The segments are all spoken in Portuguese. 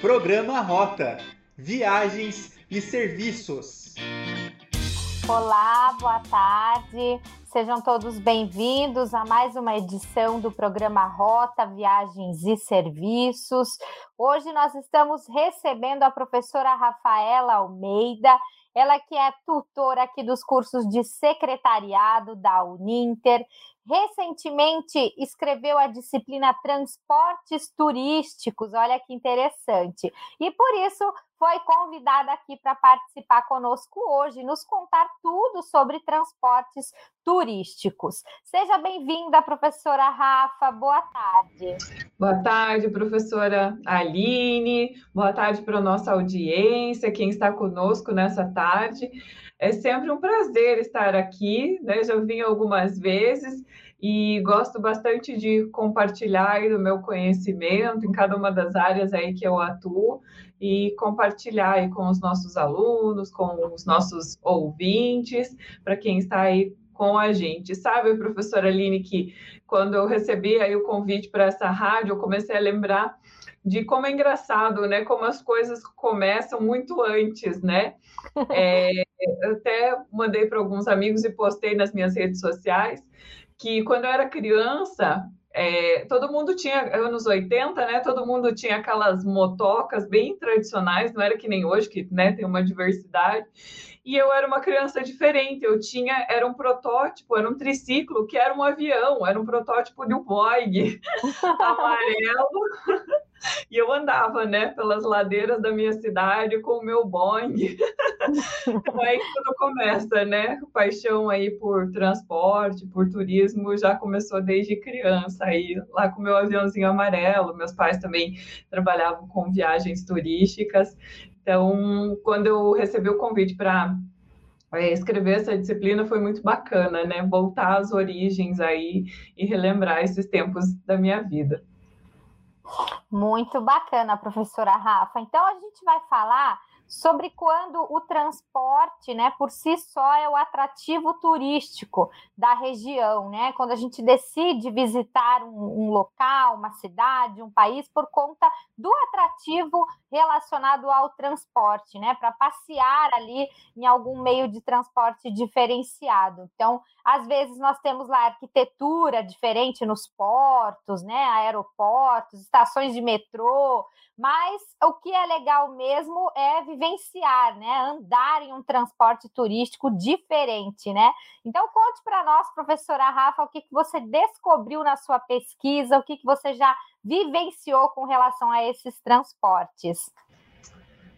Programa Rota Viagens e Serviços. Olá, boa tarde. Sejam todos bem-vindos a mais uma edição do programa Rota Viagens e Serviços. Hoje nós estamos recebendo a professora Rafaela Almeida, ela que é tutora aqui dos cursos de secretariado da Uninter. Recentemente escreveu a disciplina Transportes Turísticos, olha que interessante. E por isso foi convidada aqui para participar conosco hoje, nos contar tudo sobre transportes turísticos. Seja bem-vinda, professora Rafa. Boa tarde. Boa tarde, professora Aline. Boa tarde para a nossa audiência, quem está conosco nessa tarde. É sempre um prazer estar aqui, né? Já vim algumas vezes e gosto bastante de compartilhar o meu conhecimento em cada uma das áreas aí que eu atuo e compartilhar aí com os nossos alunos, com os nossos ouvintes, para quem está aí com a gente. Sabe, professora Aline, que quando eu recebi aí o convite para essa rádio, eu comecei a lembrar de como é engraçado, né? Como as coisas começam muito antes, né? É, até mandei para alguns amigos e postei nas minhas redes sociais que quando eu era criança, é, todo mundo tinha, anos 80, né? Todo mundo tinha aquelas motocas bem tradicionais, não era que nem hoje, que né, tem uma diversidade. E eu era uma criança diferente, eu tinha, era um protótipo, era um triciclo, que era um avião, era um protótipo de um Boeing amarelo. E eu andava, né, pelas ladeiras da minha cidade com o meu Boeing. então aí tudo começa, né? Paixão aí por transporte, por turismo, já começou desde criança aí, lá com meu aviãozinho amarelo. Meus pais também trabalhavam com viagens turísticas. Então, quando eu recebi o convite para é, escrever essa disciplina foi muito bacana, né? Voltar às origens aí e relembrar esses tempos da minha vida. Muito bacana, professora Rafa. Então a gente vai falar sobre quando o transporte, né, por si só é o atrativo turístico da região, né? Quando a gente decide visitar um, um, local, uma cidade, um país por conta do atrativo relacionado ao transporte, né? Para passear ali em algum meio de transporte diferenciado. Então, às vezes nós temos lá arquitetura diferente nos portos, né? Aeroportos, estações de metrô, mas o que é legal mesmo é vivenciar, né? Andar em um transporte turístico diferente, né? Então conte para nós, professora Rafa, o que, que você descobriu na sua pesquisa, o que, que você já vivenciou com relação a esses transportes.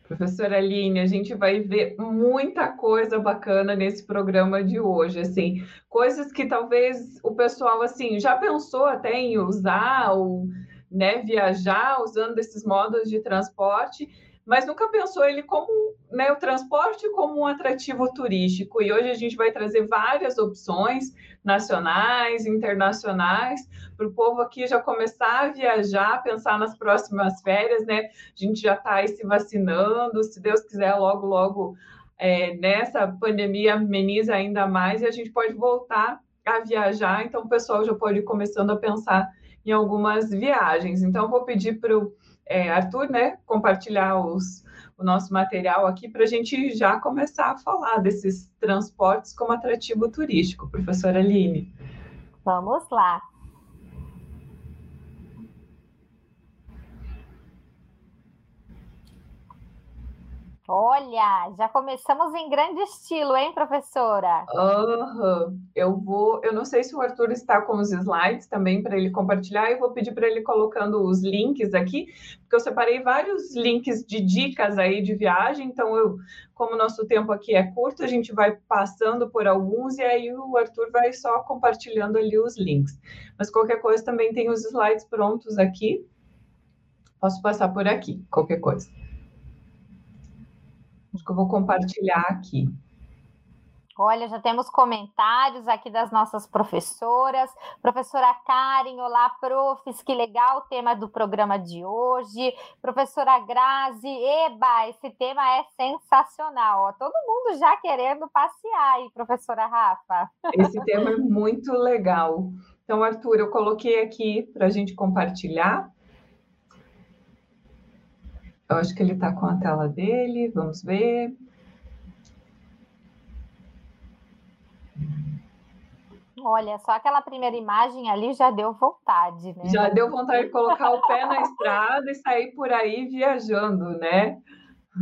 Professora Aline, a gente vai ver muita coisa bacana nesse programa de hoje, assim, coisas que talvez o pessoal assim já pensou até em usar ou né, viajar usando esses modos de transporte, mas nunca pensou ele como né, o transporte como um atrativo turístico. E hoje a gente vai trazer várias opções nacionais, internacionais, para o povo aqui já começar a viajar, pensar nas próximas férias, né? A gente já está aí se vacinando, se Deus quiser, logo, logo é, nessa pandemia ameniza ainda mais e a gente pode voltar a viajar, então o pessoal já pode ir começando a pensar em algumas viagens. Então, vou pedir para o é, Arthur né, compartilhar os, o nosso material aqui para a gente já começar a falar desses transportes como atrativo turístico. Professora Aline. Vamos lá. Olha, já começamos em grande estilo, hein, professora? Uhum. Eu vou, eu não sei se o Arthur está com os slides também para ele compartilhar, eu vou pedir para ele colocando os links aqui, porque eu separei vários links de dicas aí de viagem, então eu, como nosso tempo aqui é curto, a gente vai passando por alguns e aí o Arthur vai só compartilhando ali os links. Mas qualquer coisa também tem os slides prontos aqui. Posso passar por aqui, qualquer coisa. Acho que eu vou compartilhar aqui. Olha, já temos comentários aqui das nossas professoras. Professora Karen, olá, profs, que legal o tema do programa de hoje. Professora Grazi, eba, esse tema é sensacional. Ó, todo mundo já querendo passear aí, professora Rafa. Esse tema é muito legal. Então, Arthur, eu coloquei aqui para a gente compartilhar. Eu acho que ele está com a tela dele, vamos ver. Olha, só aquela primeira imagem ali já deu vontade, né? Já deu vontade de colocar o pé na estrada e sair por aí viajando, né?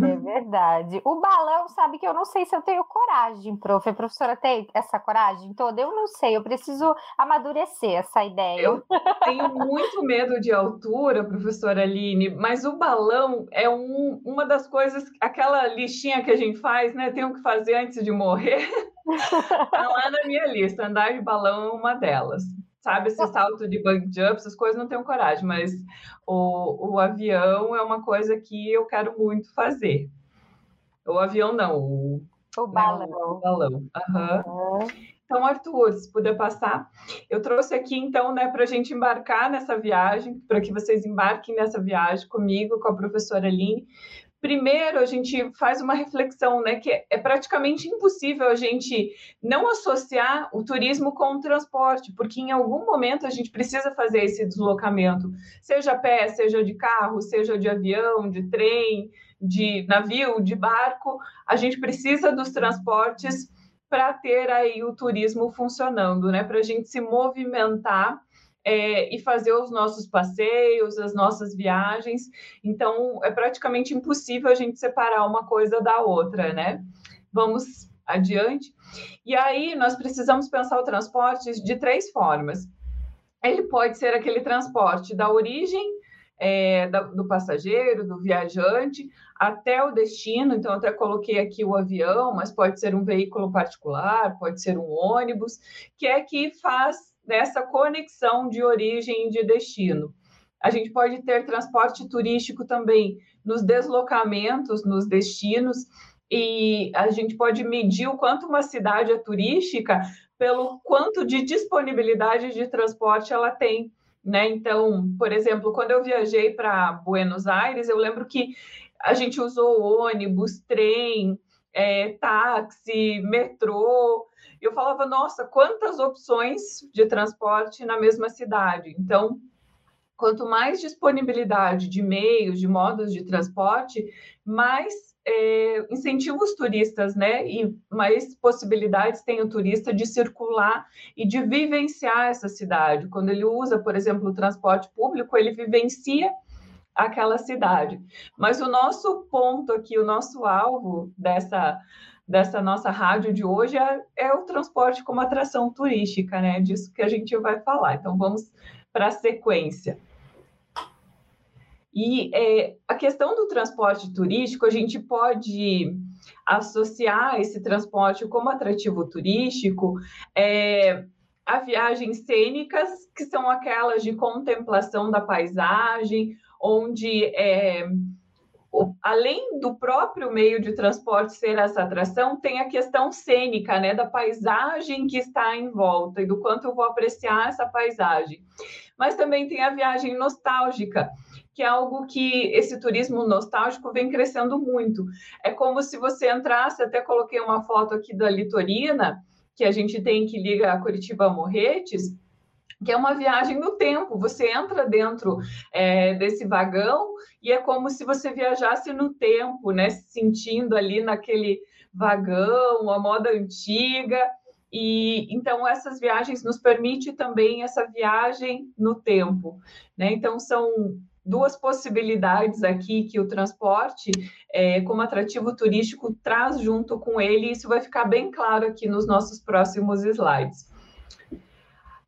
É verdade. O balão, sabe que eu não sei se eu tenho coragem, prof. A professora tem essa coragem toda? Eu não sei, eu preciso amadurecer essa ideia. Eu tenho muito medo de altura, professora Aline, mas o balão é um, uma das coisas, aquela listinha que a gente faz, né? Tenho que fazer antes de morrer. Está lá na minha lista, andar de balão é uma delas sabe, esse salto de bungee jump, essas coisas não tenho coragem, mas o, o avião é uma coisa que eu quero muito fazer. O avião não, o, o balão. Né, o, balão. Uhum. Uhum. Então, Arthur, se puder passar, eu trouxe aqui então, né, para a gente embarcar nessa viagem, para que vocês embarquem nessa viagem comigo, com a professora Aline, primeiro a gente faz uma reflexão, né, que é praticamente impossível a gente não associar o turismo com o transporte, porque em algum momento a gente precisa fazer esse deslocamento, seja a pé, seja de carro, seja de avião, de trem, de navio, de barco, a gente precisa dos transportes para ter aí o turismo funcionando, né, para a gente se movimentar é, e fazer os nossos passeios, as nossas viagens. Então, é praticamente impossível a gente separar uma coisa da outra, né? Vamos adiante. E aí, nós precisamos pensar o transporte de três formas. Ele pode ser aquele transporte da origem é, do passageiro, do viajante, até o destino. Então, até coloquei aqui o avião, mas pode ser um veículo particular, pode ser um ônibus, que é que faz dessa conexão de origem e de destino. A gente pode ter transporte turístico também nos deslocamentos, nos destinos, e a gente pode medir o quanto uma cidade é turística pelo quanto de disponibilidade de transporte ela tem. Né? Então, por exemplo, quando eu viajei para Buenos Aires, eu lembro que a gente usou ônibus, trem, é, táxi, metrô, eu falava, nossa, quantas opções de transporte na mesma cidade. Então, quanto mais disponibilidade de meios, de modos de transporte, mais é, incentiva os turistas, né? E mais possibilidades tem o turista de circular e de vivenciar essa cidade. Quando ele usa, por exemplo, o transporte público, ele vivencia aquela cidade. Mas o nosso ponto aqui, o nosso alvo dessa dessa nossa rádio de hoje é, é, o transporte como atração turística, né? Disso que a gente vai falar. Então vamos para a sequência. E é, a questão do transporte turístico, a gente pode associar esse transporte como atrativo turístico é, a viagens cênicas, que são aquelas de contemplação da paisagem, onde é, além do próprio meio de transporte ser essa atração, tem a questão cênica, né, da paisagem que está em volta e do quanto eu vou apreciar essa paisagem. Mas também tem a viagem nostálgica, que é algo que esse turismo nostálgico vem crescendo muito. É como se você entrasse, até coloquei uma foto aqui da Litorina, que a gente tem que liga a Curitiba a Morretes, que é uma viagem no tempo. Você entra dentro é, desse vagão e é como se você viajasse no tempo, né? Se sentindo ali naquele vagão, a moda antiga. E então essas viagens nos permite também essa viagem no tempo, né? Então são duas possibilidades aqui que o transporte, é, como atrativo turístico, traz junto com ele. Isso vai ficar bem claro aqui nos nossos próximos slides.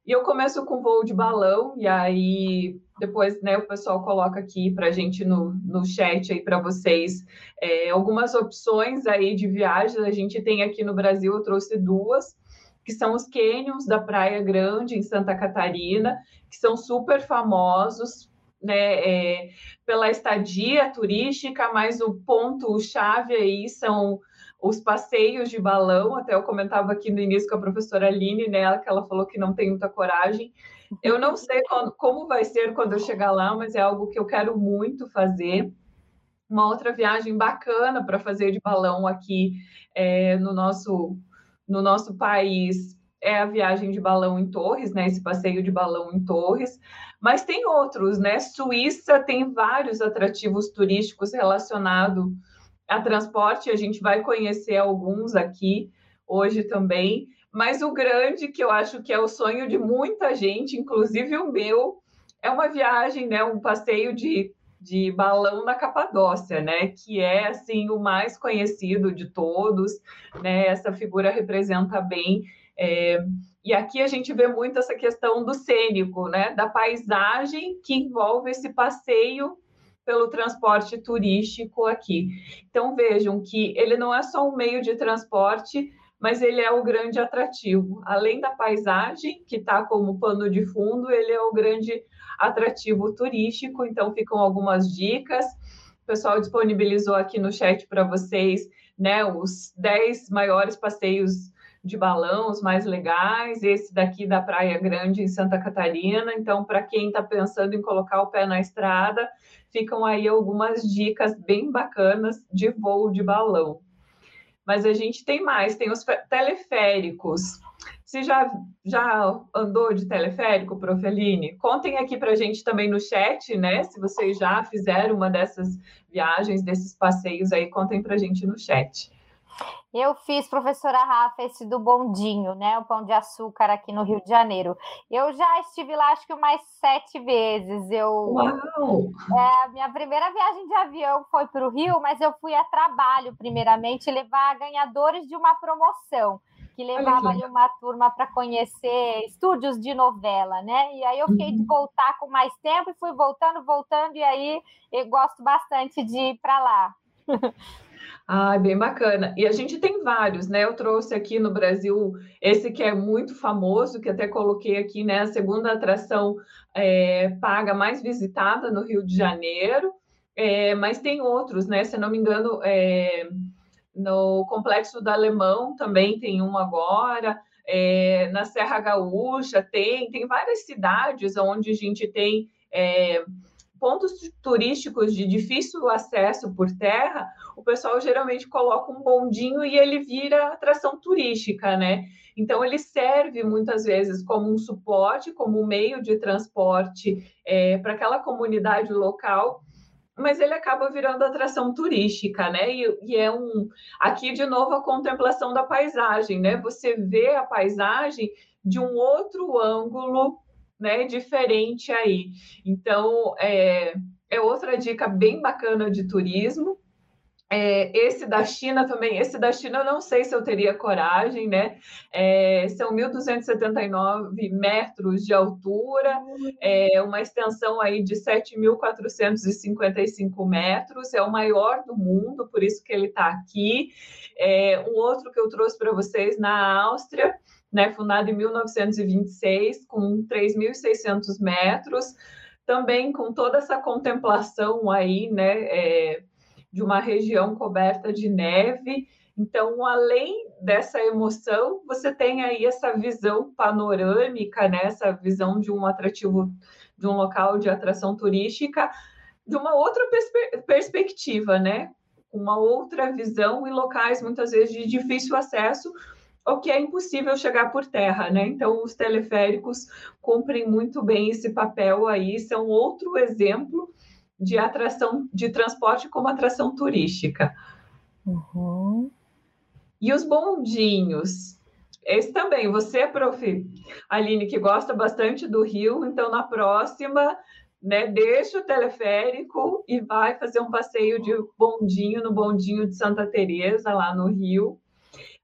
E eu começo com voo de balão, e aí depois né, o pessoal coloca aqui para a gente no, no chat aí para vocês é, algumas opções aí de viagens. A gente tem aqui no Brasil, eu trouxe duas, que são os canyons da Praia Grande, em Santa Catarina, que são super famosos, né, é, pela estadia turística, mas o ponto-chave aí são os passeios de balão, até eu comentava aqui no início com a professora Aline, né, que ela falou que não tem muita coragem. Eu não sei quando, como vai ser quando eu chegar lá, mas é algo que eu quero muito fazer. Uma outra viagem bacana para fazer de balão aqui é, no, nosso, no nosso país é a viagem de balão em Torres, né? Esse passeio de balão em Torres. Mas tem outros, né? Suíça tem vários atrativos turísticos relacionados a transporte. A gente vai conhecer alguns aqui hoje também. Mas o grande, que eu acho que é o sonho de muita gente, inclusive o meu, é uma viagem, né? Um passeio de de balão na Capadócia, né? Que é assim o mais conhecido de todos, né? Essa figura representa bem. É... E aqui a gente vê muito essa questão do cênico, né? Da paisagem que envolve esse passeio pelo transporte turístico aqui. Então vejam que ele não é só um meio de transporte, mas ele é o grande atrativo. Além da paisagem, que está como pano de fundo, ele é o grande atrativo turístico. Então, ficam algumas dicas. O pessoal disponibilizou aqui no chat para vocês né, os 10 maiores passeios de balão, os mais legais, esse daqui da Praia Grande, em Santa Catarina. Então, para quem está pensando em colocar o pé na estrada, ficam aí algumas dicas bem bacanas de voo de balão. Mas a gente tem mais, tem os teleféricos. Você já, já andou de teleférico, Profeline? Contem aqui para a gente também no chat, né? Se vocês já fizeram uma dessas viagens, desses passeios aí, contem para a gente no chat. Eu fiz, professora Rafa, esse do bondinho, né? O pão de açúcar aqui no Rio de Janeiro. Eu já estive lá, acho que mais sete vezes. Eu, Uau! É, a minha primeira viagem de avião foi para o Rio, mas eu fui a trabalho, primeiramente, levar ganhadores de uma promoção que levava ali uma turma para conhecer estúdios de novela, né? E aí eu fiquei de uhum. voltar com mais tempo e fui voltando, voltando, e aí eu gosto bastante de ir para lá. Ah, bem bacana. E a gente tem vários, né? Eu trouxe aqui no Brasil esse que é muito famoso, que até coloquei aqui, né? A segunda atração é, paga mais visitada no Rio de Janeiro. É, mas tem outros, né? Se não me engano, é, no Complexo do Alemão também tem um agora. É, na Serra Gaúcha tem, tem várias cidades onde a gente tem é, pontos turísticos de difícil acesso por terra, o pessoal geralmente coloca um bondinho e ele vira atração turística, né? Então ele serve muitas vezes como um suporte, como um meio de transporte é, para aquela comunidade local mas ele acaba virando atração turística, né? E, e, é um aqui de novo a contemplação da paisagem, né? Você vê a paisagem de um outro ângulo, né? Diferente aí. Então é, é outra dica bem bacana de turismo. É, esse da China também, esse da China eu não sei se eu teria coragem, né? É, são 1.279 metros de altura, é uma extensão aí de 7.455 metros, é o maior do mundo, por isso que ele está aqui. É, um outro que eu trouxe para vocês na Áustria, né, fundado em 1926, com 3.600 metros, também com toda essa contemplação aí, né? É, de uma região coberta de neve. Então, além dessa emoção, você tem aí essa visão panorâmica, né? essa visão de um atrativo, de um local de atração turística, de uma outra perspe perspectiva, né? Uma outra visão e locais muitas vezes de difícil acesso, o que é impossível chegar por terra, né? Então, os teleféricos cumprem muito bem esse papel aí, são outro exemplo de atração de transporte como atração turística. Uhum. E os bondinhos. Esse também, você, prof. Aline, que gosta bastante do Rio, então na próxima, né, deixa o teleférico e vai fazer um passeio de bondinho no bondinho de Santa Teresa lá no Rio.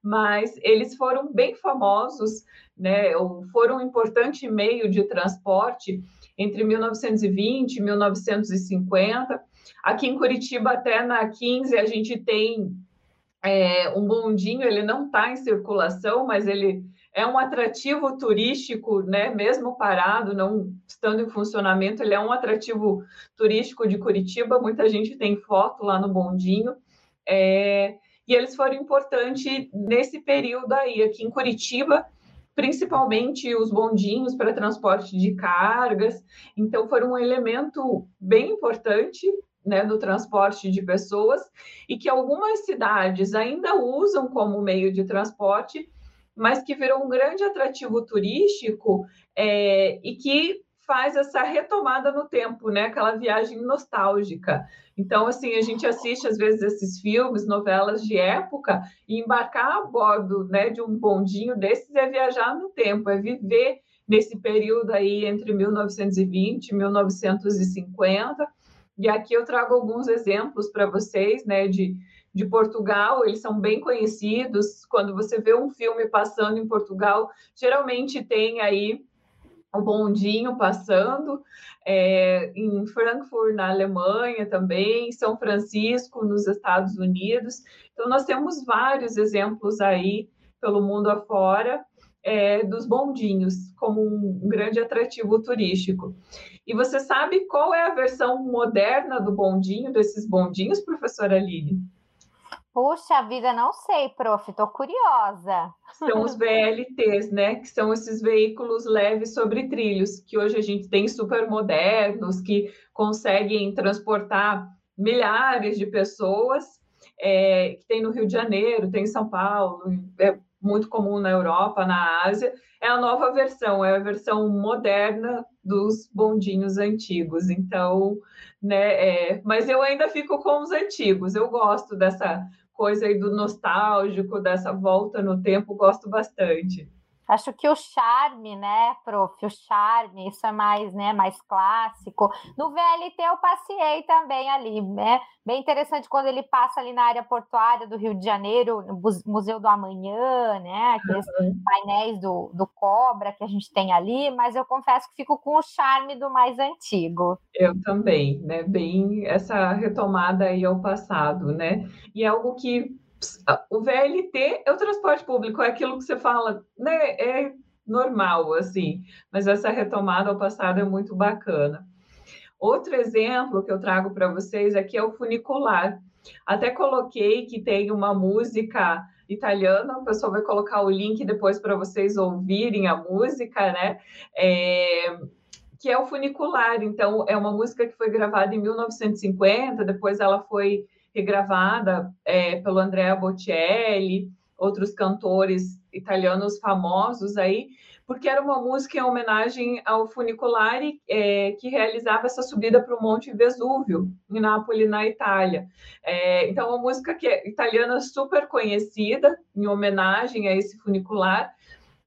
Mas eles foram bem famosos, né, foram um importante meio de transporte entre 1920 e 1950. Aqui em Curitiba, até na 15, a gente tem é, um bondinho, ele não está em circulação, mas ele é um atrativo turístico, né? Mesmo parado, não estando em funcionamento, ele é um atrativo turístico de Curitiba. Muita gente tem foto lá no bondinho. É, e eles foram importantes nesse período aí. Aqui em Curitiba, principalmente os bondinhos para transporte de cargas. Então, foram um elemento bem importante né, do transporte de pessoas e que algumas cidades ainda usam como meio de transporte, mas que virou um grande atrativo turístico é, e que faz essa retomada no tempo, né? Aquela viagem nostálgica. Então, assim, a gente assiste às vezes esses filmes, novelas de época, e embarcar a bordo, né, de um bondinho desses é viajar no tempo, é viver nesse período aí entre 1920 e 1950. E aqui eu trago alguns exemplos para vocês, né, de, de Portugal, eles são bem conhecidos. Quando você vê um filme passando em Portugal, geralmente tem aí o bondinho passando, é, em Frankfurt, na Alemanha também, São Francisco, nos Estados Unidos. Então, nós temos vários exemplos aí pelo mundo afora é, dos bondinhos como um grande atrativo turístico. E você sabe qual é a versão moderna do bondinho, desses bondinhos, professora Aline? Puxa vida, não sei, prof, estou curiosa. São os VLTs, né? Que são esses veículos leves sobre trilhos, que hoje a gente tem super modernos, que conseguem transportar milhares de pessoas, é, que tem no Rio de Janeiro, tem em São Paulo, é muito comum na Europa, na Ásia. É a nova versão, é a versão moderna dos bondinhos antigos. Então, né? É, mas eu ainda fico com os antigos. Eu gosto dessa coisa aí do nostálgico, dessa volta no tempo, gosto bastante. Acho que o charme, né, prof, o charme, isso é mais, né, mais clássico. No VLT eu passei também ali, né? Bem interessante quando ele passa ali na área portuária do Rio de Janeiro, no Museu do Amanhã, né? Aqueles uhum. painéis do, do Cobra que a gente tem ali, mas eu confesso que fico com o charme do mais antigo. Eu também, né? Bem essa retomada aí ao passado, né? E é algo que o VLT é o transporte público, é aquilo que você fala, né? É normal, assim, mas essa retomada ao passado é muito bacana. Outro exemplo que eu trago para vocês aqui é o funicular. Até coloquei que tem uma música italiana, o pessoal vai colocar o link depois para vocês ouvirem a música, né? É, que é o funicular. Então, é uma música que foi gravada em 1950, depois ela foi regravada é, pelo Andrea Bocelli, outros cantores italianos famosos aí, porque era uma música em homenagem ao funiculare é, que realizava essa subida para o Monte Vesúvio, em Nápoles, na Itália. É, então, uma música que é italiana super conhecida, em homenagem a esse funicular,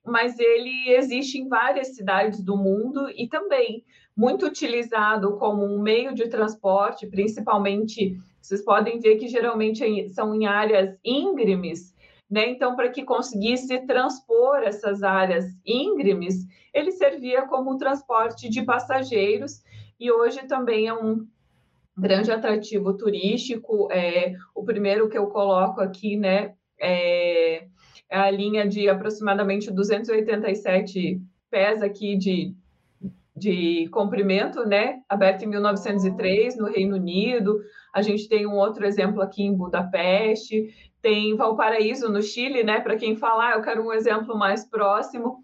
mas ele existe em várias cidades do mundo e também muito utilizado como um meio de transporte, principalmente vocês podem ver que geralmente são em áreas íngremes, né? Então, para que conseguisse transpor essas áreas íngremes, ele servia como transporte de passageiros e hoje também é um grande atrativo turístico. É, o primeiro que eu coloco aqui, né, é, é a linha de aproximadamente 287 pés aqui de, de comprimento, né, aberta em 1903 no Reino Unido. A gente tem um outro exemplo aqui em Budapeste, tem Valparaíso no Chile, né? Para quem falar, eu quero um exemplo mais próximo.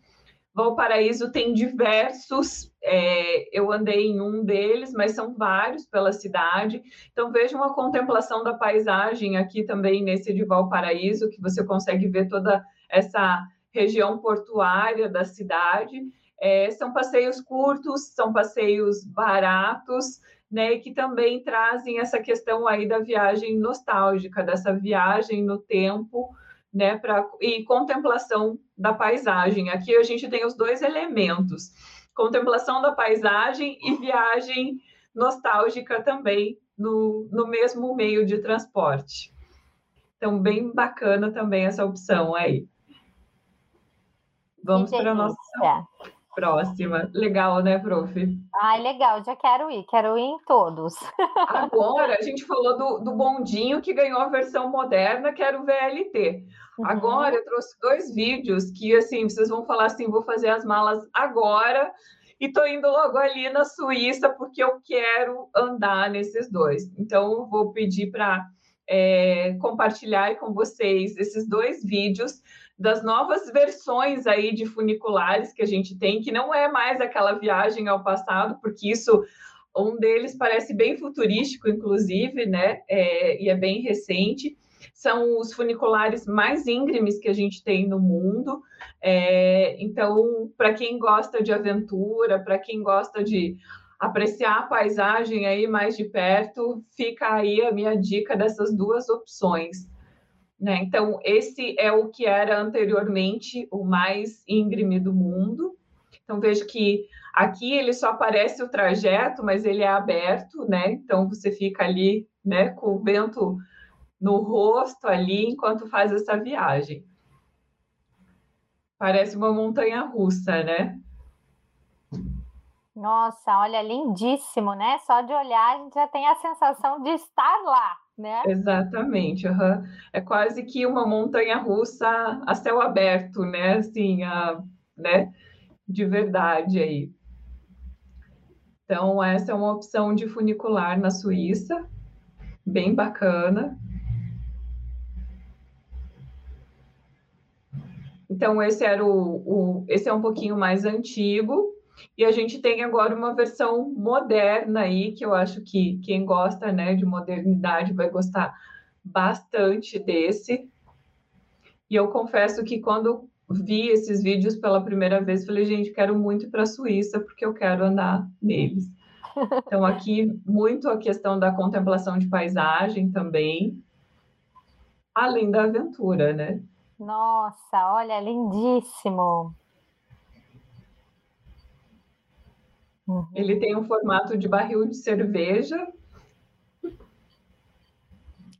Valparaíso tem diversos, é, eu andei em um deles, mas são vários pela cidade. Então vejam a contemplação da paisagem aqui também nesse de Valparaíso, que você consegue ver toda essa região portuária da cidade. É, são passeios curtos, são passeios baratos, né, e que também trazem essa questão aí da viagem nostálgica, dessa viagem no tempo, né, pra, e contemplação da paisagem. Aqui a gente tem os dois elementos: contemplação da paisagem e viagem nostálgica também no, no mesmo meio de transporte. Então, bem bacana também essa opção aí. Vamos para a nossa próxima. Legal, né, prof? Ai, legal, já quero ir, quero ir em todos. Agora, a gente falou do, do bondinho que ganhou a versão moderna, que era o VLT. Uhum. Agora, eu trouxe dois vídeos que, assim, vocês vão falar assim, vou fazer as malas agora e tô indo logo ali na Suíça porque eu quero andar nesses dois. Então, eu vou pedir para é, compartilhar com vocês esses dois vídeos das novas versões aí de funiculares que a gente tem, que não é mais aquela viagem ao passado, porque isso um deles parece bem futurístico, inclusive, né? É, e é bem recente. são os funiculares mais íngremes que a gente tem no mundo. É, então, para quem gosta de aventura, para quem gosta de apreciar a paisagem aí mais de perto, fica aí a minha dica dessas duas opções. Né? Então, esse é o que era anteriormente o mais íngreme do mundo. Então, vejo que aqui ele só aparece o trajeto, mas ele é aberto, né? Então, você fica ali né, com o vento no rosto ali enquanto faz essa viagem. Parece uma montanha russa, né? Nossa, olha, lindíssimo, né? Só de olhar a gente já tem a sensação de estar lá, né? Exatamente, uhum. é quase que uma montanha russa a céu aberto, né? Assim, a, né? De verdade aí. Então, essa é uma opção de funicular na Suíça, bem bacana. Então, esse era o, o, esse é um pouquinho mais antigo, e a gente tem agora uma versão moderna aí, que eu acho que quem gosta né, de modernidade vai gostar bastante desse. E eu confesso que quando vi esses vídeos pela primeira vez, falei, gente, quero muito ir para a Suíça, porque eu quero andar neles. Então, aqui, muito a questão da contemplação de paisagem também, além da aventura, né? Nossa, olha, lindíssimo. Uhum. Ele tem um formato de barril de cerveja.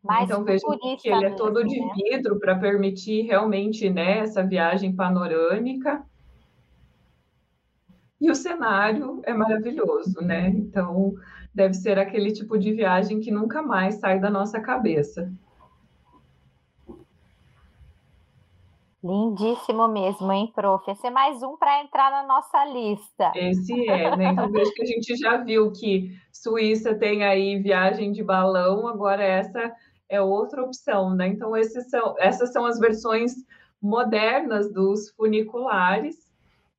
Mais então veja que ele é todo de né? vidro para permitir realmente né, essa viagem panorâmica. E o cenário é maravilhoso, né? Então deve ser aquele tipo de viagem que nunca mais sai da nossa cabeça. Lindíssimo mesmo, hein, prof? Esse é mais um para entrar na nossa lista. Esse é, né? Então vejo que a gente já viu que Suíça tem aí viagem de balão, agora essa é outra opção, né? Então são, essas são as versões modernas dos funiculares.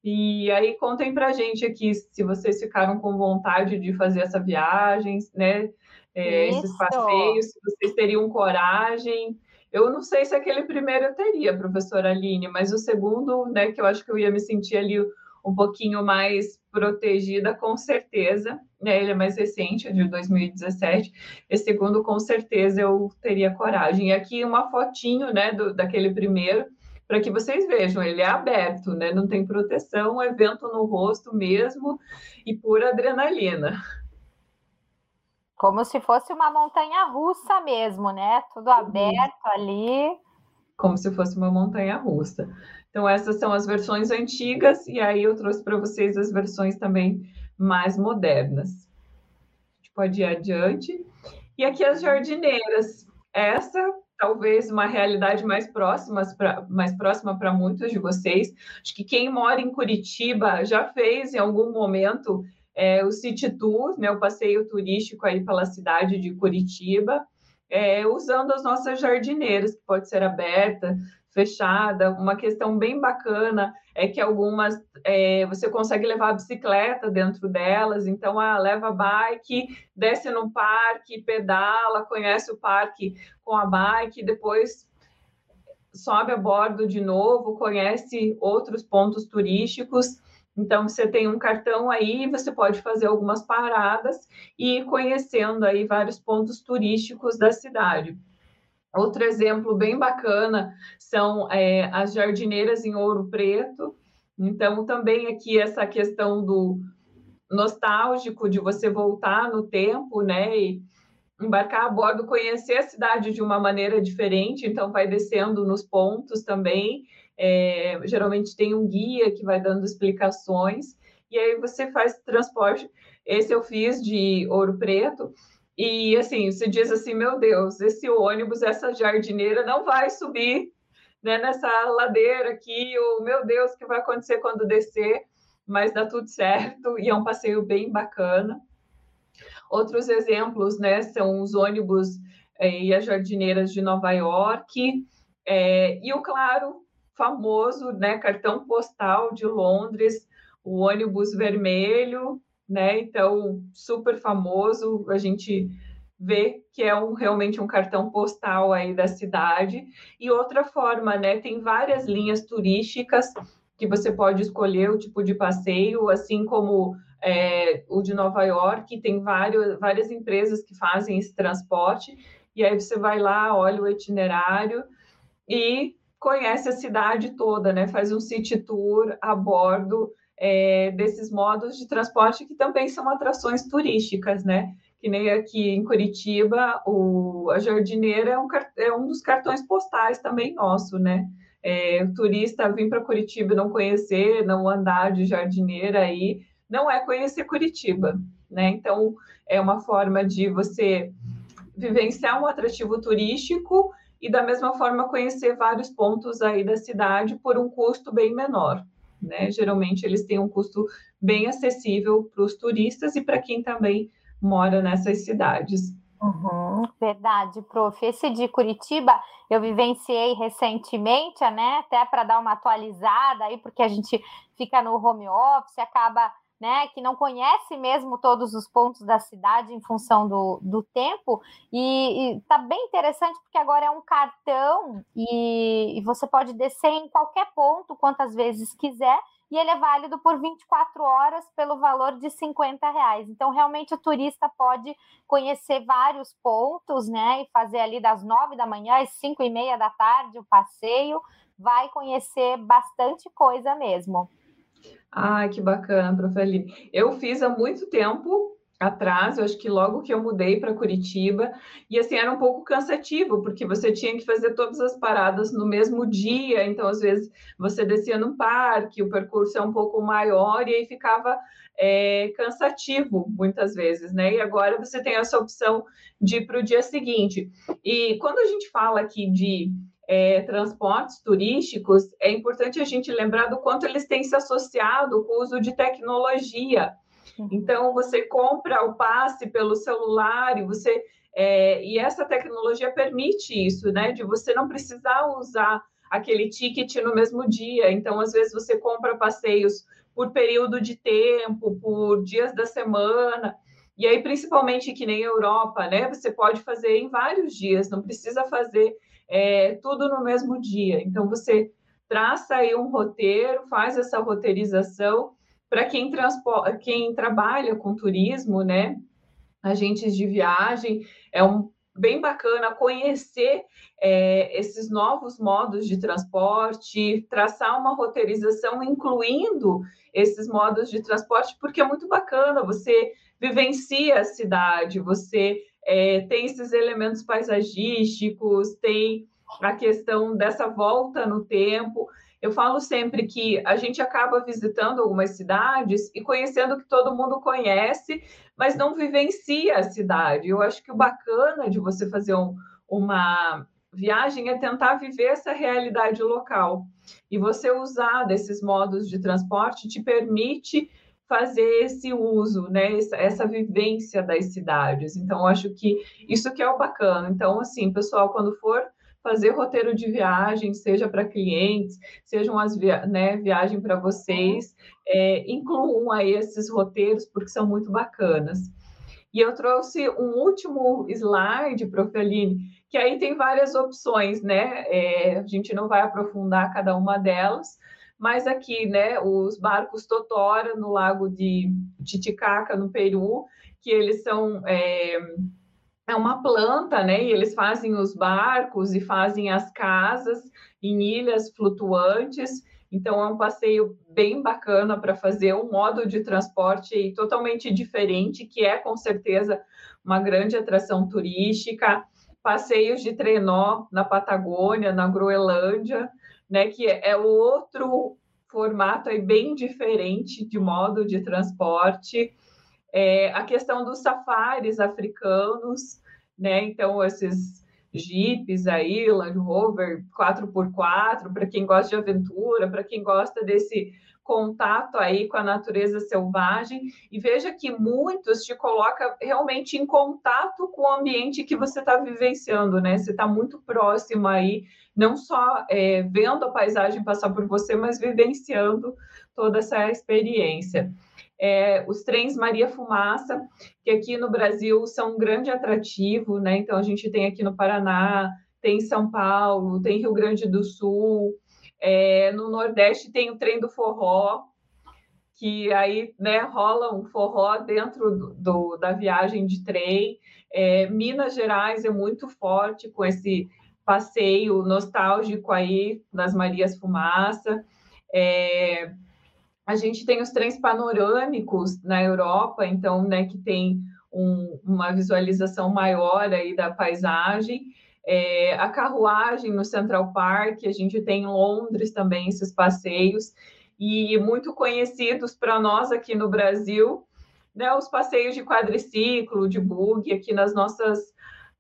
E aí contem para a gente aqui se vocês ficaram com vontade de fazer essa viagem, né? É, esses passeios, se vocês teriam coragem. Eu não sei se aquele primeiro eu teria, professora Aline, mas o segundo, né, que eu acho que eu ia me sentir ali um pouquinho mais protegida, com certeza. Né, ele é mais recente, é de 2017. Esse segundo, com certeza, eu teria coragem. E aqui uma fotinho, né, do, daquele primeiro, para que vocês vejam, ele é aberto, né? Não tem proteção, é vento no rosto mesmo e pura adrenalina. Como se fosse uma montanha russa mesmo, né? Tudo aberto ali. Como se fosse uma montanha russa. Então, essas são as versões antigas, e aí eu trouxe para vocês as versões também mais modernas. A gente pode ir adiante. E aqui as jardineiras. Essa talvez uma realidade mais próxima para mais próxima para muitos de vocês. Acho que quem mora em Curitiba já fez em algum momento é, o City Tour, né, o passeio turístico aí pela cidade de Curitiba, é, usando as nossas jardineiras, que pode ser aberta, fechada. Uma questão bem bacana é que algumas é, você consegue levar a bicicleta dentro delas, então ah, leva a bike, desce no parque, pedala, conhece o parque com a bike, depois sobe a bordo de novo, conhece outros pontos turísticos. Então, você tem um cartão aí, você pode fazer algumas paradas e ir conhecendo aí vários pontos turísticos da cidade. Outro exemplo bem bacana são é, as jardineiras em Ouro Preto. Então, também aqui essa questão do nostálgico de você voltar no tempo, né? E embarcar a bordo, conhecer a cidade de uma maneira diferente. Então, vai descendo nos pontos também é, geralmente tem um guia que vai dando explicações, e aí você faz transporte. Esse eu fiz de Ouro Preto, e assim, você diz assim: meu Deus, esse ônibus, essa jardineira não vai subir né, nessa ladeira aqui, ou meu Deus, o que vai acontecer quando descer? Mas dá tudo certo, e é um passeio bem bacana. Outros exemplos, né, são os ônibus é, e as jardineiras de Nova York, é, e o Claro, famoso, né, cartão postal de Londres, o ônibus vermelho, né? Então, super famoso. A gente vê que é um, realmente um cartão postal aí da cidade. E outra forma, né? Tem várias linhas turísticas que você pode escolher o tipo de passeio, assim como é, o de Nova York, tem vários, várias empresas que fazem esse transporte, e aí você vai lá, olha o itinerário e conhece a cidade toda, né? Faz um city tour a bordo é, desses modos de transporte que também são atrações turísticas, né? Que nem aqui em Curitiba, o, a jardineira é um, é um dos cartões postais também nosso, né? É, o turista vir para Curitiba não conhecer, não andar de jardineira aí, não é conhecer Curitiba, né? Então, é uma forma de você vivenciar um atrativo turístico e, da mesma forma, conhecer vários pontos aí da cidade por um custo bem menor, né? Geralmente, eles têm um custo bem acessível para os turistas e para quem também mora nessas cidades. Uhum, verdade, prof. Esse de Curitiba eu vivenciei recentemente, né? Até para dar uma atualizada aí, porque a gente fica no home office, acaba né, que não conhece mesmo todos os pontos da cidade em função do, do tempo, e, está bem interessante porque agora é um cartão e, e, você pode descer em qualquer ponto quantas vezes quiser, e ele é válido por 24 horas pelo valor de 50 reais. Então, realmente, o turista pode conhecer vários pontos, né, e fazer ali das 9 da manhã às 5 e meia da tarde o passeio, vai conhecer bastante coisa mesmo. Ah, que bacana, prof. Aline. Eu fiz há muito tempo atrás, eu acho que logo que eu mudei para Curitiba, e assim era um pouco cansativo, porque você tinha que fazer todas as paradas no mesmo dia, então às vezes você descia no parque, o percurso é um pouco maior e aí ficava é, cansativo muitas vezes, né? E agora você tem essa opção de ir para o dia seguinte. E quando a gente fala aqui de é, transportes turísticos, é importante a gente lembrar do quanto eles têm se associado com o uso de tecnologia. Uhum. Então, você compra o passe pelo celular e você. É, e essa tecnologia permite isso, né? De você não precisar usar aquele ticket no mesmo dia. Então, às vezes, você compra passeios por período de tempo, por dias da semana. E aí, principalmente que nem Europa, né? Você pode fazer em vários dias, não precisa fazer é, tudo no mesmo dia. Então, você traça aí um roteiro, faz essa roteirização para quem, quem trabalha com turismo, né? Agentes de viagem, é um bem bacana conhecer é, esses novos modos de transporte, traçar uma roteirização incluindo esses modos de transporte, porque é muito bacana, você vivencia a cidade, você é, tem esses elementos paisagísticos, tem a questão dessa volta no tempo. Eu falo sempre que a gente acaba visitando algumas cidades e conhecendo que todo mundo conhece, mas não vivencia a cidade. Eu acho que o bacana de você fazer um, uma viagem é tentar viver essa realidade local. E você usar desses modos de transporte te permite fazer esse uso, né, essa, essa, vivência das cidades. Então, acho que isso que é o bacana. Então, assim, pessoal, quando for fazer roteiro de viagem, seja para clientes, sejam as via né, viagem para vocês, é, incluam aí esses roteiros, porque são muito bacanas. E eu trouxe um último slide, Prof. Aline, que aí tem várias opções, né? É, a gente não vai aprofundar cada uma delas, mas aqui, né, os barcos Totora no lago de Titicaca, no Peru, que eles são é, é uma planta, né? E eles fazem os barcos e fazem as casas em ilhas flutuantes. Então é um passeio bem bacana para fazer um modo de transporte totalmente diferente, que é com certeza uma grande atração turística. Passeios de trenó na Patagônia, na Groenlândia, né, que é outro formato aí bem diferente de modo de transporte. É, a questão dos safaris africanos, né? Então, esses jipes aí, Land Rover 4x4, para quem gosta de aventura, para quem gosta desse contato aí com a natureza selvagem e veja que muitos te coloca realmente em contato com o ambiente que você está vivenciando, né? Você está muito próximo aí, não só é, vendo a paisagem passar por você, mas vivenciando toda essa experiência. é, os trens Maria Fumaça, que aqui no Brasil são um grande atrativo, né? Então a gente tem aqui no Paraná, tem São Paulo, tem Rio Grande do Sul, é, no Nordeste tem o trem do forró, que aí né, rola um forró dentro do, do da viagem de trem. É, Minas Gerais é muito forte com esse passeio nostálgico aí nas Marias Fumaça. É, a gente tem os trens panorâmicos na Europa, então, né, que tem um, uma visualização maior aí da paisagem. É, a carruagem no Central Park, a gente tem em Londres também esses passeios, e muito conhecidos para nós aqui no Brasil, né, os passeios de quadriciclo, de bug aqui nas nossas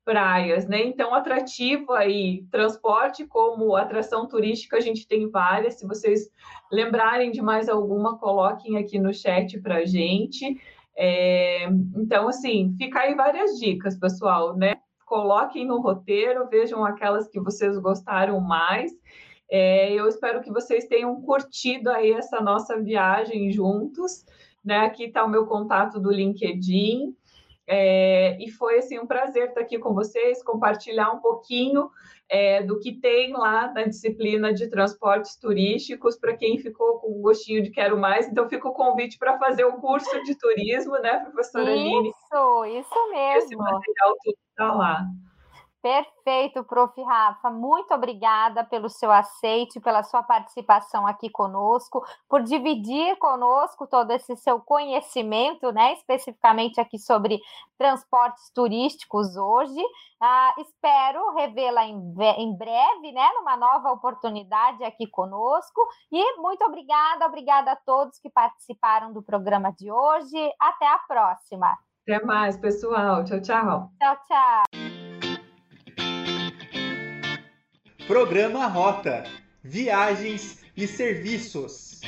praias, né? Então, atrativo aí, transporte como atração turística, a gente tem várias. Se vocês lembrarem de mais alguma, coloquem aqui no chat para gente. É, então, assim, fica aí várias dicas, pessoal, né? Coloquem no roteiro, vejam aquelas que vocês gostaram mais. É, eu espero que vocês tenham curtido aí essa nossa viagem juntos. Né? Aqui está o meu contato do LinkedIn. É, e foi assim um prazer estar aqui com vocês, compartilhar um pouquinho é, do que tem lá na disciplina de transportes turísticos para quem ficou com o gostinho de quero mais. Então fica o convite para fazer o curso de turismo, né, professora Aline? Isso, isso mesmo. Esse material tudo está lá. Perfeito, prof. Rafa. Muito obrigada pelo seu aceite, pela sua participação aqui conosco, por dividir conosco todo esse seu conhecimento, né? Especificamente aqui sobre transportes turísticos hoje. Ah, espero revê-la em, em breve, né? Numa nova oportunidade aqui conosco. E muito obrigada, obrigada a todos que participaram do programa de hoje. Até a próxima. Até mais, pessoal. Tchau, tchau. Tchau, tchau. Programa Rota Viagens e Serviços.